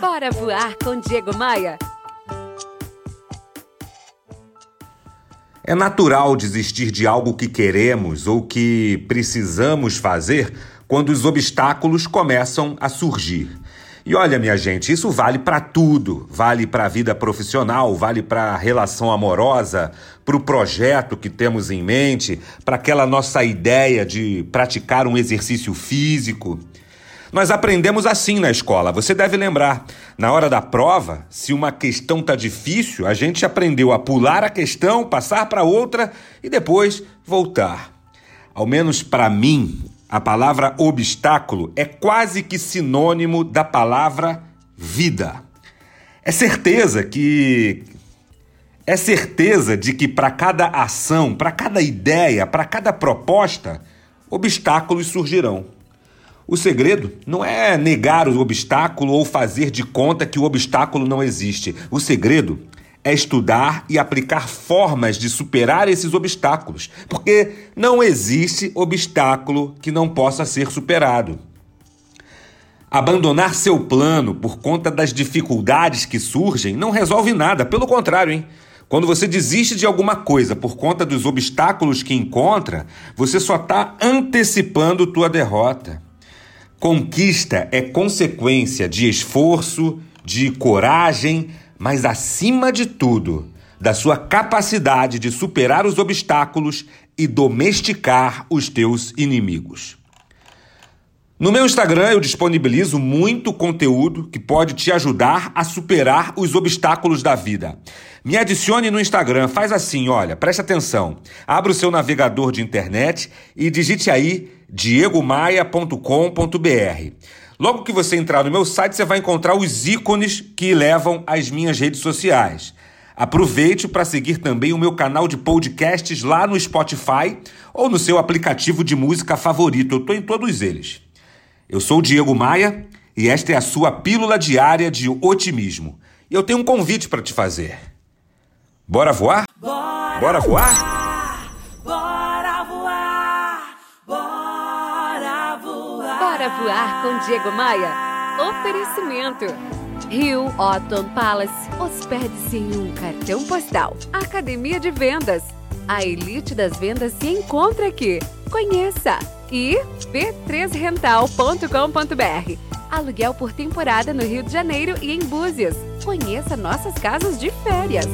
Bora voar com Diego Maia. É natural desistir de algo que queremos ou que precisamos fazer quando os obstáculos começam a surgir. E olha, minha gente, isso vale para tudo. Vale para a vida profissional, vale para a relação amorosa, para o projeto que temos em mente, para aquela nossa ideia de praticar um exercício físico. Nós aprendemos assim na escola, você deve lembrar. Na hora da prova, se uma questão tá difícil, a gente aprendeu a pular a questão, passar para outra e depois voltar. Ao menos para mim, a palavra obstáculo é quase que sinônimo da palavra vida. É certeza que é certeza de que para cada ação, para cada ideia, para cada proposta, obstáculos surgirão. O segredo não é negar o obstáculo ou fazer de conta que o obstáculo não existe. O segredo é estudar e aplicar formas de superar esses obstáculos, porque não existe obstáculo que não possa ser superado. Abandonar seu plano por conta das dificuldades que surgem não resolve nada, pelo contrário, hein? Quando você desiste de alguma coisa por conta dos obstáculos que encontra, você só está antecipando tua derrota. Conquista é consequência de esforço, de coragem, mas acima de tudo, da sua capacidade de superar os obstáculos e domesticar os teus inimigos. No meu Instagram eu disponibilizo muito conteúdo que pode te ajudar a superar os obstáculos da vida. Me adicione no Instagram, faz assim, olha, presta atenção. Abra o seu navegador de internet e digite aí diegomaia.com.br. Logo que você entrar no meu site, você vai encontrar os ícones que levam às minhas redes sociais. Aproveite para seguir também o meu canal de podcasts lá no Spotify ou no seu aplicativo de música favorito. Eu estou em todos eles. Eu sou o Diego Maia e esta é a sua pílula diária de otimismo. E eu tenho um convite para te fazer. Bora voar? Bora, Bora voar? Bora voar! Bora voar! Bora voar com Diego Maia. Oferecimento. Rio Otton Palace. Hospede-se em um cartão postal. Academia de Vendas. A elite das vendas se encontra aqui. Conheça. E b3rental.com.br. Aluguel por temporada no Rio de Janeiro e em Búzios. Conheça nossas casas de férias.